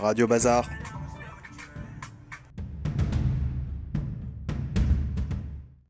Radio Bazar.